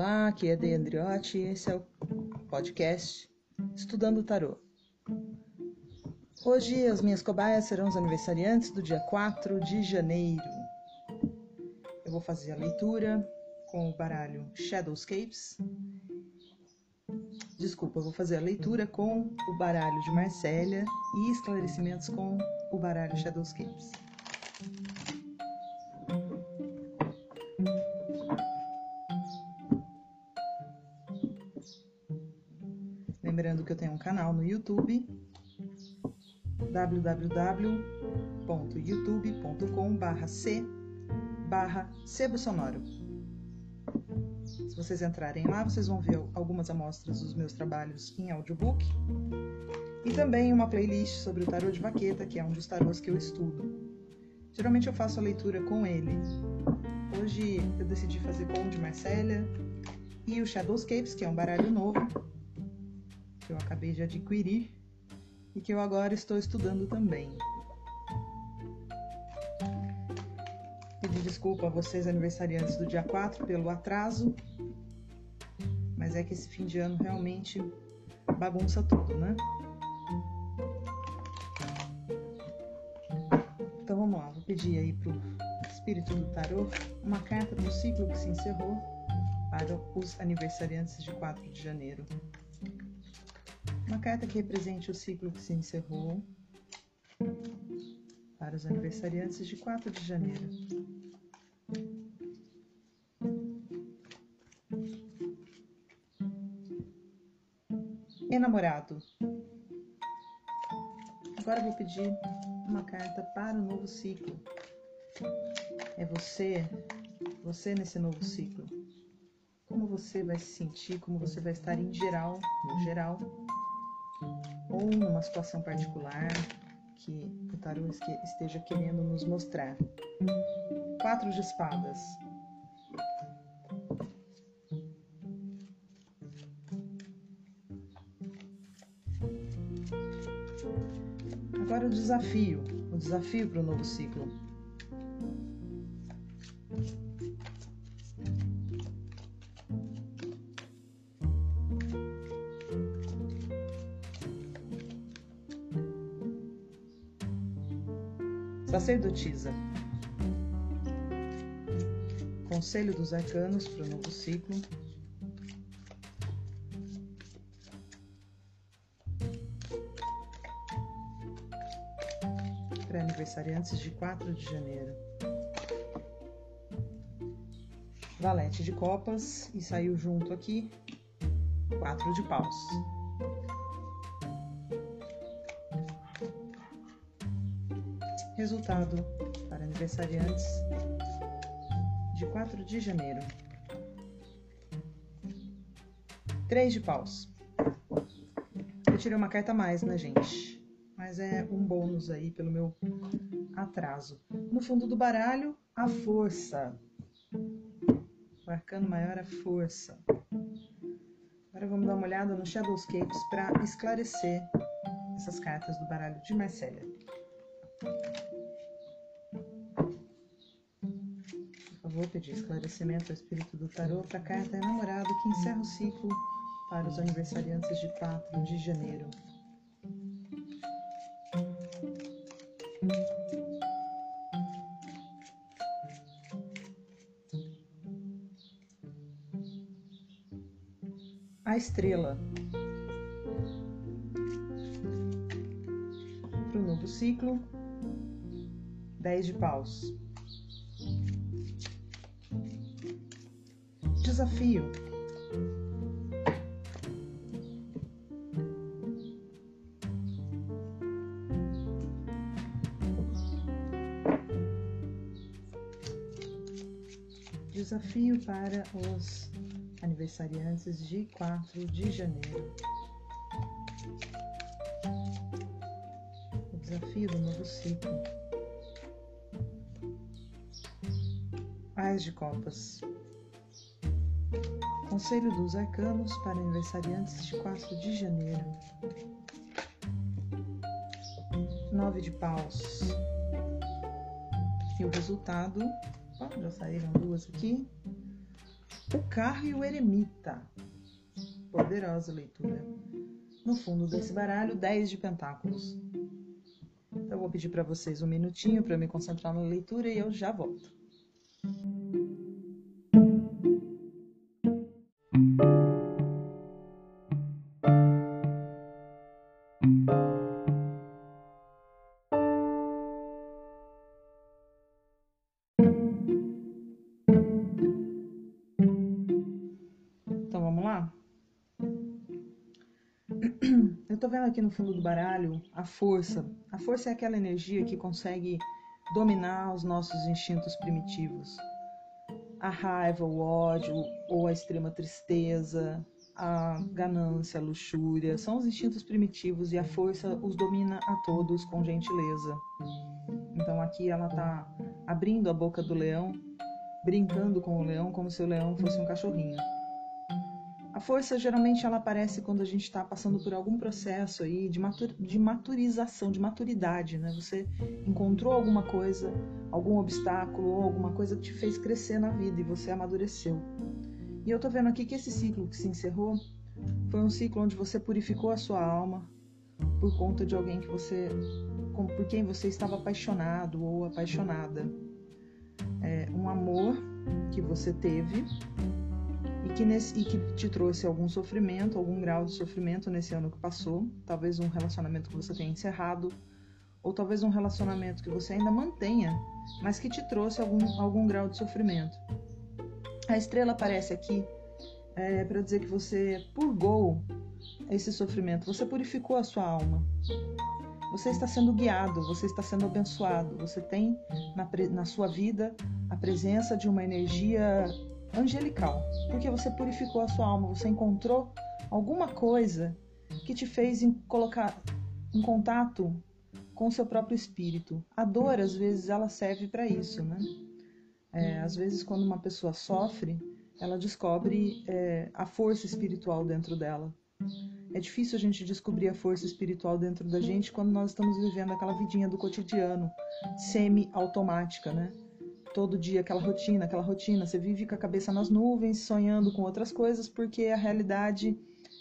Olá, aqui é De Andriotti e esse é o podcast Estudando Tarô. Hoje as minhas cobaias serão os aniversariantes do dia 4 de janeiro. Eu vou fazer a leitura com o baralho Shadowscapes. Desculpa, eu vou fazer a leitura com o baralho de Marcélia e esclarecimentos com o baralho Shadowscapes. Canal no YouTube www.youtube.com/c barra sebo sonoro. Se vocês entrarem lá, vocês vão ver algumas amostras dos meus trabalhos em audiobook e também uma playlist sobre o tarô de vaqueta, que é um dos tarôs que eu estudo. Geralmente eu faço a leitura com ele. Hoje eu decidi fazer com o de Marcélia e o Shadowscapes, que é um baralho novo que eu acabei de adquirir e que eu agora estou estudando também. Pedir desculpa a vocês aniversariantes do dia 4 pelo atraso, mas é que esse fim de ano realmente bagunça tudo, né? Então vamos lá, vou pedir aí pro espírito do tarô uma carta do ciclo que se encerrou para os aniversariantes de 4 de janeiro. Uma carta que represente o ciclo que se encerrou para os aniversariantes de 4 de janeiro. Enamorado. Agora vou pedir uma carta para o novo ciclo. É você, você nesse novo ciclo. Como você vai se sentir, como você vai estar em geral, no geral, ou numa situação particular que o tarô esteja querendo nos mostrar. Quatro de espadas. Agora o desafio, o desafio para o novo ciclo. Sacerdotisa. Conselho dos Arcanos para o novo ciclo. Para aniversariantes de 4 de janeiro. Valete de copas e saiu junto aqui quatro de paus. Resultado para aniversariantes de 4 de janeiro. 3 de paus. Eu tirei uma carta a mais, né, gente? Mas é um bônus aí pelo meu atraso. No fundo do baralho, a força. O arcano maior, a força. Agora vamos dar uma olhada no Shadowscapes para esclarecer essas cartas do baralho de Marcélia. Vou pedir esclarecimento ao espírito do tarô para a carta enamorado que encerra o ciclo para os aniversariantes de 4 de janeiro. A estrela. Para o novo ciclo, 10 de paus. Desafio. Desafio para os aniversariantes de 4 de janeiro. O desafio do novo ciclo. Ais de Copas. Conselho dos Arcanos para aniversariantes de 4 de janeiro. Nove de paus. E o resultado, ó, já saíram duas aqui. O carro e o eremita. Poderosa leitura. No fundo desse baralho, 10 de pentáculos. Então, eu vou pedir para vocês um minutinho para me concentrar na leitura e eu já volto. Vendo aqui no fundo do baralho a força. A força é aquela energia que consegue dominar os nossos instintos primitivos. A raiva, o ódio ou a extrema tristeza, a ganância, a luxúria, são os instintos primitivos e a força os domina a todos com gentileza. Então aqui ela está abrindo a boca do leão, brincando com o leão como se o leão fosse um cachorrinho. A força geralmente ela aparece quando a gente está passando por algum processo aí de, matur de maturização, de maturidade, né? Você encontrou alguma coisa, algum obstáculo ou alguma coisa que te fez crescer na vida e você amadureceu. E eu tô vendo aqui que esse ciclo que se encerrou foi um ciclo onde você purificou a sua alma por conta de alguém que você, por quem você estava apaixonado ou apaixonada. É, um amor que você teve e que, nesse, e que te trouxe algum sofrimento, algum grau de sofrimento nesse ano que passou, talvez um relacionamento que você tenha encerrado, ou talvez um relacionamento que você ainda mantenha, mas que te trouxe algum, algum grau de sofrimento. A estrela aparece aqui é, para dizer que você purgou esse sofrimento, você purificou a sua alma. Você está sendo guiado, você está sendo abençoado, você tem na, na sua vida a presença de uma energia angelical, porque você purificou a sua alma, você encontrou alguma coisa que te fez em colocar em contato com o seu próprio espírito. A dor, às vezes, ela serve para isso, né? É, às vezes, quando uma pessoa sofre, ela descobre é, a força espiritual dentro dela. É difícil a gente descobrir a força espiritual dentro da gente quando nós estamos vivendo aquela vidinha do cotidiano, semi-automática, né? Todo dia aquela rotina, aquela rotina. Você vive com a cabeça nas nuvens, sonhando com outras coisas, porque a realidade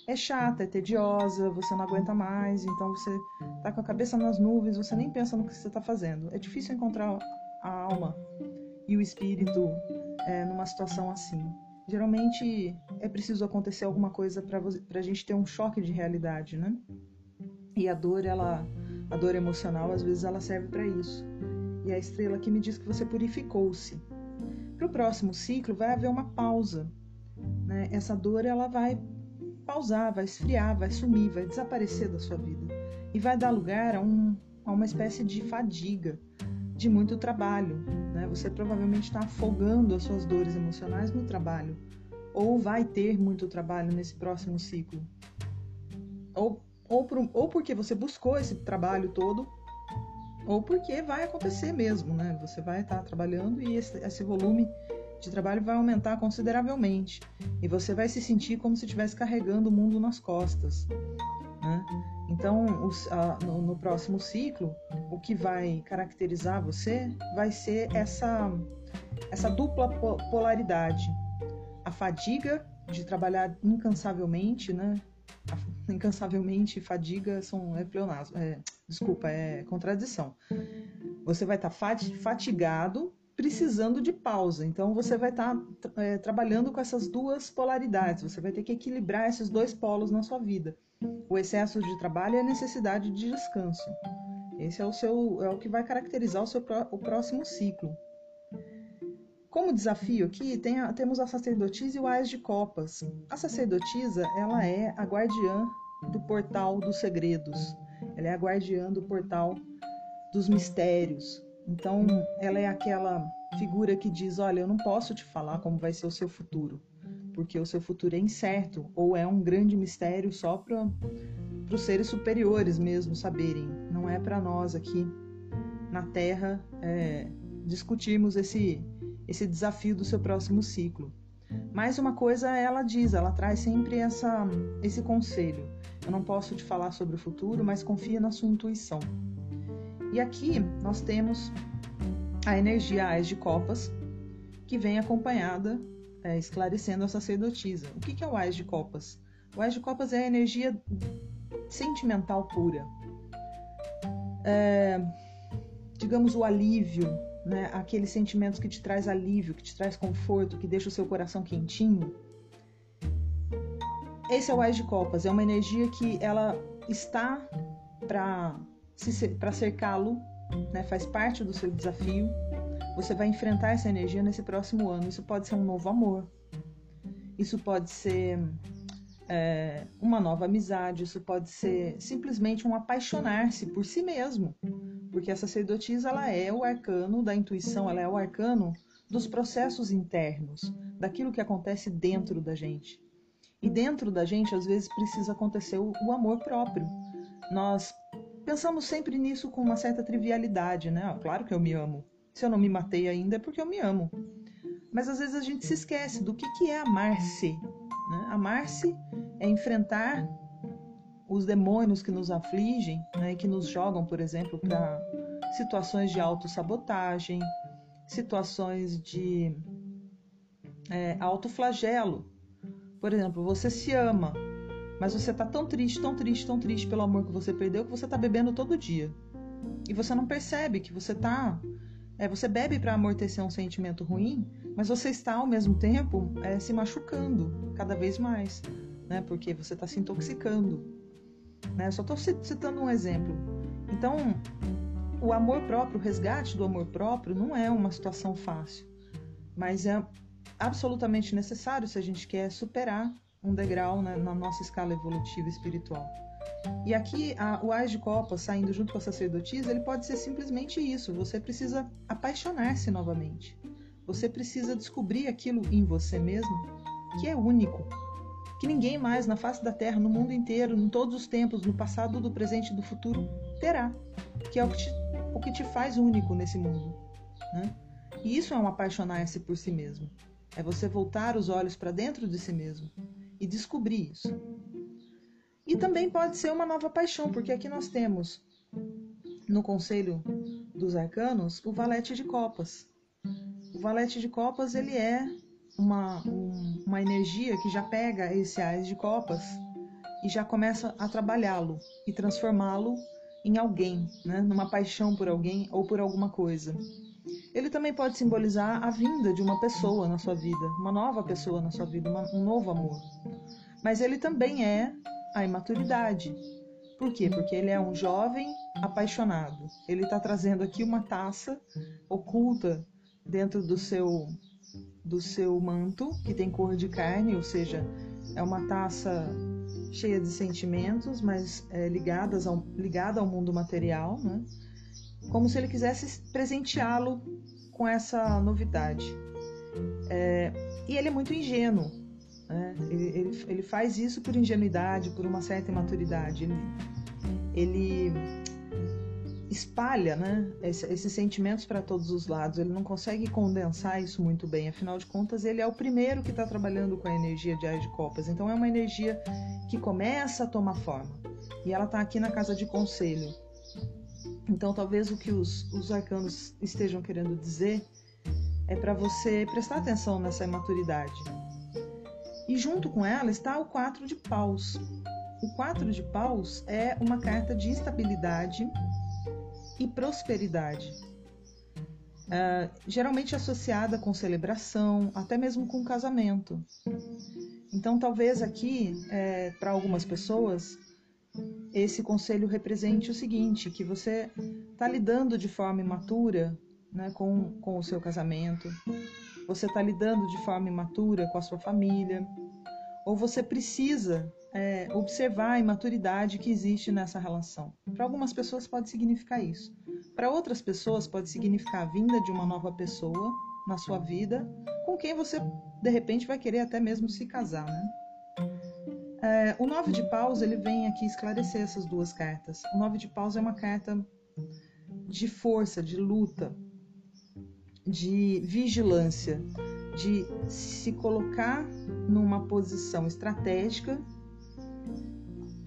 é chata, é tediosa, você não aguenta mais, então você tá com a cabeça nas nuvens, você nem pensa no que você está fazendo. É difícil encontrar a alma e o espírito é, numa situação assim. Geralmente é preciso acontecer alguma coisa para a gente ter um choque de realidade, né? E a dor, ela, a dor emocional, às vezes ela serve para isso e a estrela que me diz que você purificou-se. Para o próximo ciclo vai haver uma pausa. Né? Essa dor ela vai pausar, vai esfriar, vai sumir, vai desaparecer da sua vida e vai dar lugar a, um, a uma espécie de fadiga, de muito trabalho. Né? Você provavelmente está afogando as suas dores emocionais no trabalho ou vai ter muito trabalho nesse próximo ciclo. Ou, ou, por, ou porque você buscou esse trabalho todo ou porque vai acontecer mesmo, né? Você vai estar trabalhando e esse, esse volume de trabalho vai aumentar consideravelmente e você vai se sentir como se estivesse carregando o mundo nas costas. Né? Então, os, a, no, no, próximo ciclo, o que vai caracterizar você vai ser essa, essa dupla polaridade: a fadiga de trabalhar incansavelmente, né? incansavelmente fadiga são é pleonasmo, é, desculpa, é contradição. Você vai estar tá fatigado, precisando de pausa. Então você vai estar tá, é, trabalhando com essas duas polaridades. Você vai ter que equilibrar esses dois polos na sua vida: o excesso de trabalho e a necessidade de descanso. Esse é o seu é o que vai caracterizar o seu o próximo ciclo. Como desafio aqui, tem a, temos a sacerdotisa e o Ais de Copas. A sacerdotisa, ela é a guardiã do portal dos segredos. Ela é a guardiã do portal dos mistérios. Então, ela é aquela figura que diz: Olha, eu não posso te falar como vai ser o seu futuro, porque o seu futuro é incerto ou é um grande mistério só para os seres superiores mesmo saberem. Não é para nós aqui na Terra é, discutirmos esse esse desafio do seu próximo ciclo. Mais uma coisa ela diz, ela traz sempre essa, esse conselho. Eu não posso te falar sobre o futuro, mas confia na sua intuição. E aqui nós temos a energia Ais de Copas, que vem acompanhada é, esclarecendo a sacerdotisa. O que, é o Ás de Copas? O Ás de Copas é a energia sentimental pura. É, digamos, o alívio, né? aqueles sentimentos que te traz alívio, que te traz conforto, que deixa o seu coração quentinho. Esse é o Ás de Copas, é uma energia que ela está para cercá-lo, né? faz parte do seu desafio. Você vai enfrentar essa energia nesse próximo ano. Isso pode ser um novo amor, isso pode ser é, uma nova amizade, isso pode ser simplesmente um apaixonar-se por si mesmo, porque a sacerdotisa ela é o arcano da intuição, ela é o arcano dos processos internos, daquilo que acontece dentro da gente. E dentro da gente, às vezes, precisa acontecer o, o amor próprio. Nós pensamos sempre nisso com uma certa trivialidade, né? Ah, claro que eu me amo. Se eu não me matei ainda é porque eu me amo. Mas às vezes a gente se esquece do que, que é amar-se. Né? Amar-se é enfrentar os demônios que nos afligem né, que nos jogam, por exemplo, para situações de autossabotagem, situações de é, autoflagelo. Por exemplo, você se ama, mas você está tão triste, tão triste, tão triste pelo amor que você perdeu que você está bebendo todo dia. E você não percebe que você está é, você bebe para amortecer um sentimento ruim, mas você está ao mesmo tempo é, se machucando cada vez mais, né? Porque você está se intoxicando. Né? Só estou citando um exemplo. Então, o amor próprio, o resgate do amor próprio, não é uma situação fácil, mas é absolutamente necessário se a gente quer superar um degrau né, na nossa escala evolutiva espiritual. E aqui a, o Ás de Copas saindo junto com a sacerdotisa, ele pode ser simplesmente isso. Você precisa apaixonar-se novamente. Você precisa descobrir aquilo em você mesmo que é único, que ninguém mais na face da Terra, no mundo inteiro, em todos os tempos, no passado, do presente e do futuro, terá, que é o que te, o que te faz único nesse mundo. Né? E isso é um apaixonar-se por si mesmo. É você voltar os olhos para dentro de si mesmo e descobrir isso. E também pode ser uma nova paixão, porque aqui nós temos no Conselho dos Arcanos o Valete de Copas. O Valete de Copas ele é uma, um, uma energia que já pega esse Ás de Copas e já começa a trabalhá-lo e transformá-lo em alguém, né? numa paixão por alguém ou por alguma coisa. Ele também pode simbolizar a vinda de uma pessoa na sua vida, uma nova pessoa na sua vida, uma, um novo amor. Mas ele também é a imaturidade. Por quê? Porque ele é um jovem apaixonado. Ele está trazendo aqui uma taça oculta dentro do seu do seu manto, que tem cor de carne, ou seja, é uma taça cheia de sentimentos, mas é, ligadas ao, ligada ao mundo material, né? como se ele quisesse presenteá-lo com essa novidade. É, e ele é muito ingênuo, né? Ele, ele, ele, faz isso por ingenuidade, por uma certa imaturidade. Ele, ele espalha né, esses sentimentos para todos os lados. Ele não consegue condensar isso muito bem. Afinal de contas, ele é o primeiro que está trabalhando com a energia de Ais de Copas. Então, é uma energia que começa a tomar forma. E ela está aqui na casa de conselho. Então, talvez o que os, os arcanos estejam querendo dizer é para você prestar atenção nessa imaturidade e junto com ela está o quatro de paus. O quatro de paus é uma carta de estabilidade e prosperidade. Uh, geralmente associada com celebração, até mesmo com casamento. Então, talvez aqui, é, para algumas pessoas, esse conselho represente o seguinte: que você está lidando de forma imatura né, com, com o seu casamento, você está lidando de forma imatura com a sua família, ou você precisa é, observar a imaturidade que existe nessa relação. Para algumas pessoas pode significar isso. Para outras pessoas pode significar a vinda de uma nova pessoa na sua vida, com quem você de repente vai querer até mesmo se casar, né? É, o nove de paus ele vem aqui esclarecer essas duas cartas. O nove de paus é uma carta de força, de luta, de vigilância, de se colocar numa posição estratégica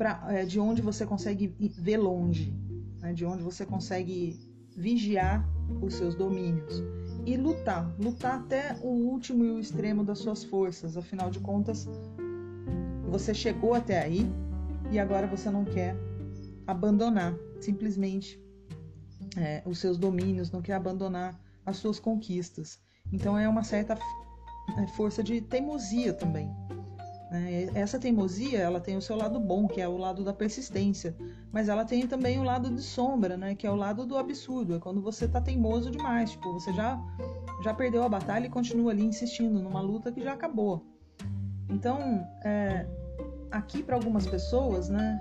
pra, é, de onde você consegue ver longe, né, de onde você consegue vigiar os seus domínios. e lutar, lutar até o último e o extremo das suas forças. Afinal de contas, você chegou até aí e agora você não quer abandonar simplesmente é, os seus domínios, não quer abandonar as suas conquistas. Então é uma certa é, força de teimosia também. Né? Essa teimosia, ela tem o seu lado bom, que é o lado da persistência, mas ela tem também o lado de sombra, né? Que é o lado do absurdo, é quando você tá teimoso demais, tipo, você já já perdeu a batalha e continua ali insistindo numa luta que já acabou. Então, é, aqui para algumas pessoas, né?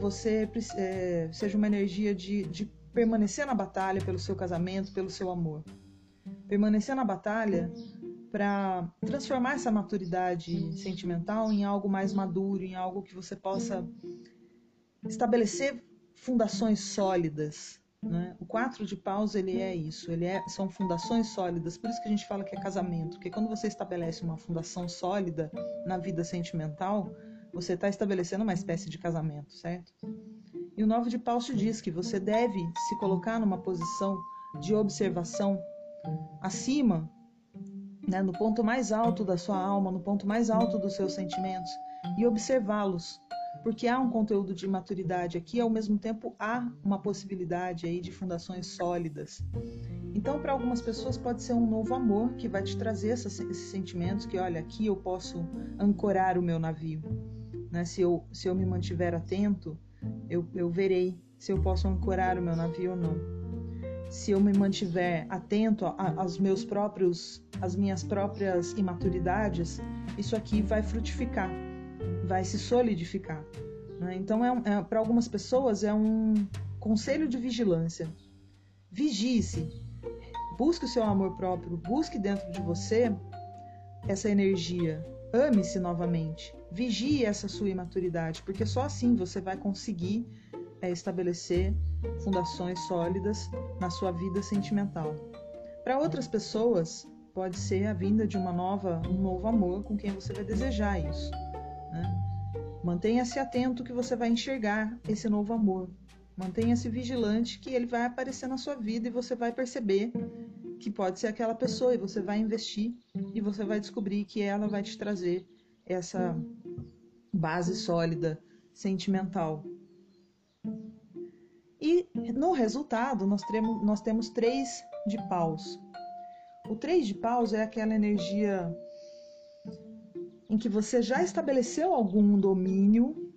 Você é, seja uma energia de, de permanecer na batalha pelo seu casamento, pelo seu amor. Permanecer na batalha para transformar essa maturidade sentimental em algo mais maduro, em algo que você possa estabelecer fundações sólidas. Né? O quatro de paus ele é isso, ele é, são fundações sólidas. Por isso que a gente fala que é casamento, porque quando você estabelece uma fundação sólida na vida sentimental, você está estabelecendo uma espécie de casamento, certo? E o nove de paus te diz que você deve se colocar numa posição de observação acima né, no ponto mais alto da sua alma, no ponto mais alto dos seus sentimentos e observá-los, porque há um conteúdo de maturidade aqui, ao mesmo tempo há uma possibilidade aí de fundações sólidas. Então, para algumas pessoas pode ser um novo amor que vai te trazer esses, sentimentos que, olha, aqui eu posso ancorar o meu navio. Né? Se, eu, se eu me mantiver atento, eu, eu verei se eu posso ancorar o meu navio ou não se eu me mantiver atento aos meus próprios, às minhas próprias imaturidades, isso aqui vai frutificar, vai se solidificar. Né? Então, é, é para algumas pessoas é um conselho de vigilância. Vigie-se, busque o seu amor próprio, busque dentro de você essa energia, ame-se novamente, vigie essa sua imaturidade, porque só assim você vai conseguir é estabelecer fundações sólidas na sua vida sentimental. Para outras pessoas, pode ser a vinda de uma nova, um novo amor com quem você vai desejar isso. Né? Mantenha-se atento que você vai enxergar esse novo amor. Mantenha-se vigilante que ele vai aparecer na sua vida e você vai perceber que pode ser aquela pessoa e você vai investir e você vai descobrir que ela vai te trazer essa base sólida sentimental e no resultado, nós temos, nós temos três de paus. O três de paus é aquela energia em que você já estabeleceu algum domínio,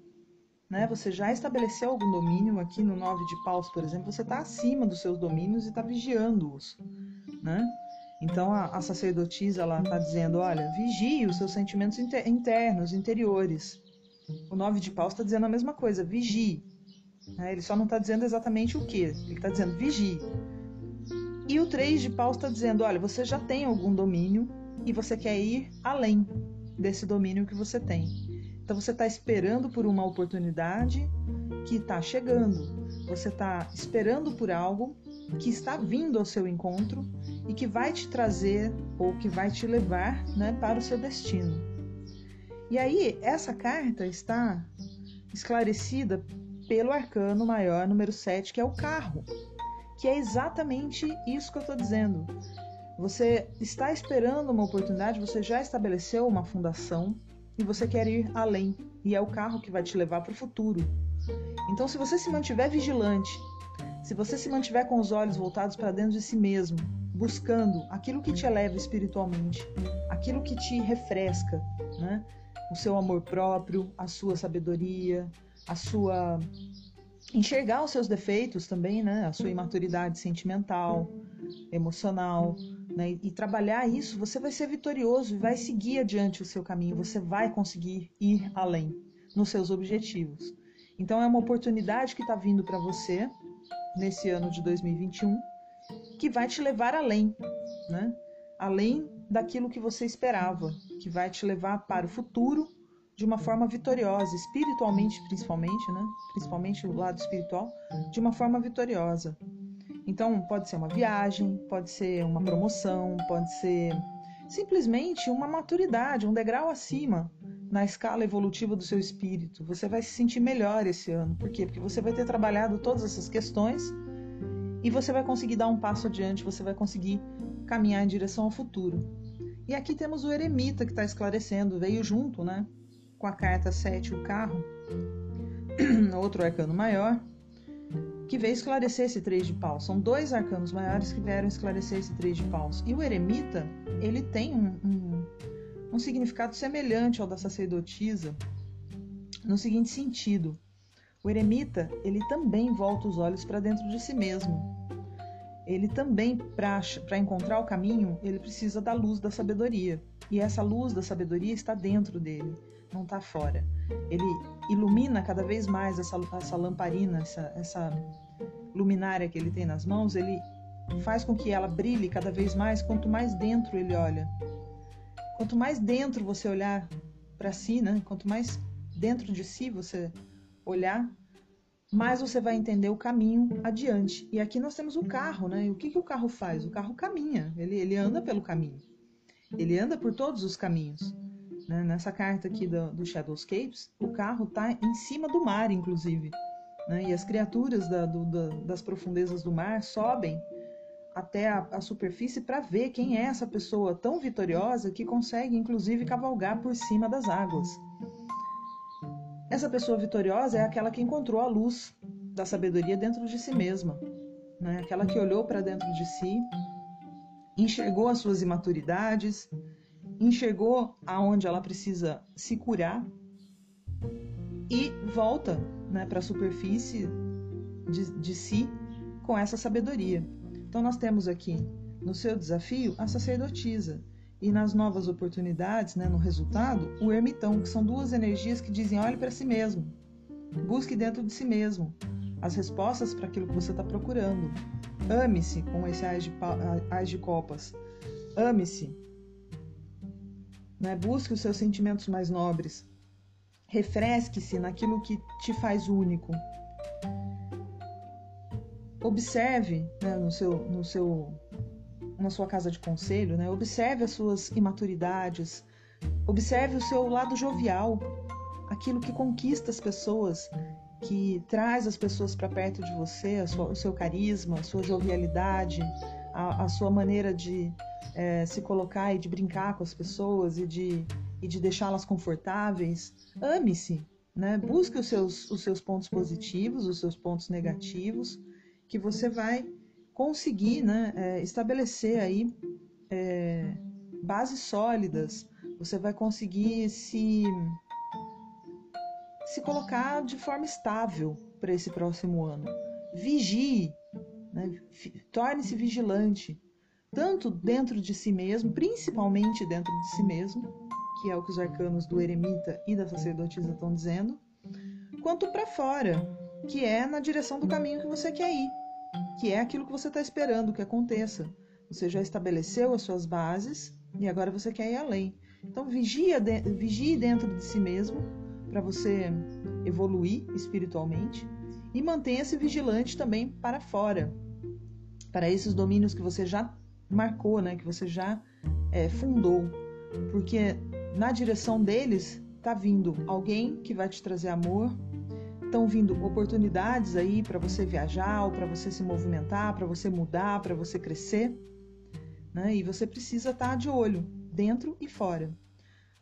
né? Você já estabeleceu algum domínio aqui no nove de paus, por exemplo, você está acima dos seus domínios e está vigiando-os, né? Então a, a sacerdotisa ela está dizendo, olha, vigie os seus sentimentos inter, internos, interiores. O nove de paus está dizendo a mesma coisa, vigie. Né? Ele só não está dizendo exatamente o que. Ele está dizendo vigie. E o 3 de paus está dizendo: olha, você já tem algum domínio e você quer ir além desse domínio que você tem. Então você está esperando por uma oportunidade que está chegando. Você está esperando por algo que está vindo ao seu encontro e que vai te trazer ou que vai te levar né, para o seu destino. E aí, essa carta está esclarecida pelo arcano maior número 7, que é o carro. Que é exatamente isso que eu estou dizendo. Você está esperando uma oportunidade, você já estabeleceu uma fundação e você quer ir além. E é o carro que vai te levar para o futuro. Então, se você se mantiver vigilante, se você se mantiver com os olhos voltados para dentro de si mesmo, buscando aquilo que te eleva espiritualmente, aquilo que te refresca, né? o seu amor próprio, a sua sabedoria, a sua enxergar os seus defeitos também, né? A sua imaturidade sentimental, emocional, né? E, trabalhar isso, você vai ser vitorioso e vai seguir adiante o seu caminho. Você vai conseguir ir além nos seus objetivos. Então é uma oportunidade que está vindo para você nesse ano de 2021 que vai te levar além, né? Além daquilo que você esperava, que vai te levar para o futuro de uma forma vitoriosa, espiritualmente principalmente, né? Principalmente o lado espiritual, de uma forma vitoriosa. Então, pode ser uma viagem, pode ser uma promoção, pode ser simplesmente uma maturidade, um degrau acima na escala evolutiva do seu espírito. Você vai se sentir melhor esse ano. Por quê? Porque você vai ter trabalhado todas essas questões e você vai conseguir dar um passo adiante, você vai conseguir caminhar em direção ao futuro. E aqui temos o eremita que está esclarecendo, veio junto, né? Com a carta 7, o carro, outro arcano maior, que veio esclarecer esse três de paus. São dois arcanos maiores que vieram esclarecer esse três de paus. E o eremita, ele tem um, um, um significado semelhante ao da sacerdotisa, no seguinte sentido. O eremita, ele também volta os olhos para dentro de si mesmo. Ele também, para encontrar o caminho, ele precisa da luz da sabedoria. E essa luz da sabedoria está dentro dele, não está fora. Ele ilumina cada vez mais essa, essa lamparina, essa, essa luminária que ele tem nas mãos, ele faz com que ela brilhe cada vez mais quanto mais dentro ele olha. Quanto mais dentro você olhar para si, né? quanto mais dentro de si você olhar, mais você vai entender o caminho adiante. E aqui nós temos o carro, né? E o que, que o carro faz? O carro caminha, ele, ele anda pelo caminho. Ele anda por todos os caminhos. Né? Nessa carta aqui do, do Shadowscapes, o carro está em cima do mar, inclusive. Né? E as criaturas da, do, da, das profundezas do mar sobem até a, a superfície para ver quem é essa pessoa tão vitoriosa que consegue, inclusive, cavalgar por cima das águas. Essa pessoa vitoriosa é aquela que encontrou a luz da sabedoria dentro de si mesma, né? aquela que olhou para dentro de si, enxergou as suas imaturidades, enxergou aonde ela precisa se curar e volta né, para a superfície de, de si com essa sabedoria. Então, nós temos aqui no seu desafio a sacerdotisa e nas novas oportunidades, né, no resultado, o ermitão, que são duas energias que dizem olhe para si mesmo, busque dentro de si mesmo as respostas para aquilo que você está procurando. Ame-se com esse ais de, de copas. Ame-se né? Busque os seus sentimentos mais nobres. Refresque-se naquilo que te faz único. Observe né, no seu, no seu, na sua casa de conselho, né? observe as suas imaturidades, observe o seu lado jovial, aquilo que conquista as pessoas, que traz as pessoas para perto de você, sua, o seu carisma, a sua jovialidade, a, a sua maneira de é, se colocar e de brincar com as pessoas e de, e de deixá-las confortáveis. Ame-se, né? busque os seus, os seus pontos positivos, os seus pontos negativos, que você vai conseguir né, é, estabelecer aí é, bases sólidas, você vai conseguir se, se colocar de forma estável para esse próximo ano. Vigie né? Torne-se vigilante, tanto dentro de si mesmo, principalmente dentro de si mesmo, que é o que os arcanos do eremita e da sacerdotisa estão dizendo, quanto para fora, que é na direção do caminho que você quer ir, que é aquilo que você está esperando que aconteça. Você já estabeleceu as suas bases e agora você quer ir além. Então vigia de, vigie dentro de si mesmo para você evoluir espiritualmente e mantenha-se vigilante também para fora, para esses domínios que você já marcou, né, que você já é, fundou, porque na direção deles está vindo alguém que vai te trazer amor, estão vindo oportunidades aí para você viajar, ou para você se movimentar, para você mudar, para você crescer, né? E você precisa estar tá de olho dentro e fora.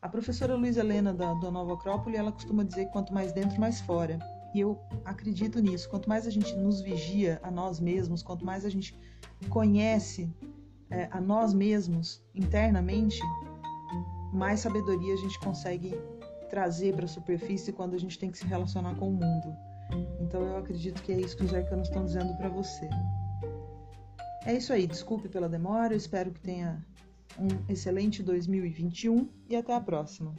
A professora Luiz Helena da, da Nova Acrópole, ela costuma dizer que quanto mais dentro, mais fora. E eu acredito nisso. Quanto mais a gente nos vigia a nós mesmos, quanto mais a gente conhece é, a nós mesmos internamente, mais sabedoria a gente consegue trazer para a superfície quando a gente tem que se relacionar com o mundo. Então eu acredito que é isso que os arcanos estão dizendo para você. É isso aí, desculpe pela demora, eu espero que tenha um excelente 2021 e até a próxima.